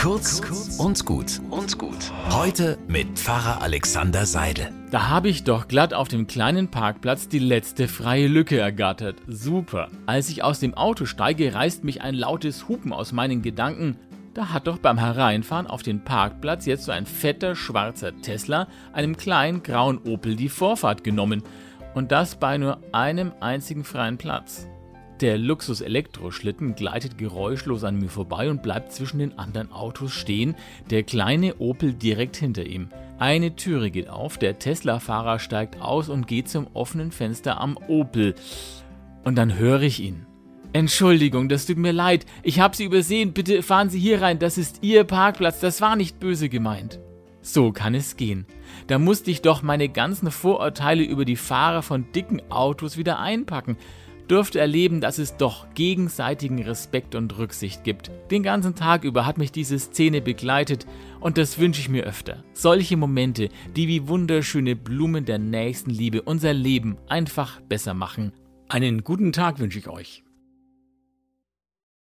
Kurz und gut und gut. Heute mit Pfarrer Alexander Seidel. Da habe ich doch glatt auf dem kleinen Parkplatz die letzte freie Lücke ergattert. Super. Als ich aus dem Auto steige, reißt mich ein lautes Hupen aus meinen Gedanken. Da hat doch beim Hereinfahren auf den Parkplatz jetzt so ein fetter schwarzer Tesla einem kleinen grauen Opel die Vorfahrt genommen. Und das bei nur einem einzigen freien Platz. Der Luxus-Elektroschlitten gleitet geräuschlos an mir vorbei und bleibt zwischen den anderen Autos stehen, der kleine Opel direkt hinter ihm. Eine Türe geht auf, der Tesla-Fahrer steigt aus und geht zum offenen Fenster am Opel. Und dann höre ich ihn. Entschuldigung, das tut mir leid. Ich habe Sie übersehen. Bitte fahren Sie hier rein. Das ist Ihr Parkplatz. Das war nicht böse gemeint. So kann es gehen. Da musste ich doch meine ganzen Vorurteile über die Fahrer von dicken Autos wieder einpacken durfte erleben, dass es doch gegenseitigen Respekt und Rücksicht gibt. Den ganzen Tag über hat mich diese Szene begleitet und das wünsche ich mir öfter. Solche Momente, die wie wunderschöne Blumen der Nächstenliebe unser Leben einfach besser machen. Einen guten Tag wünsche ich euch.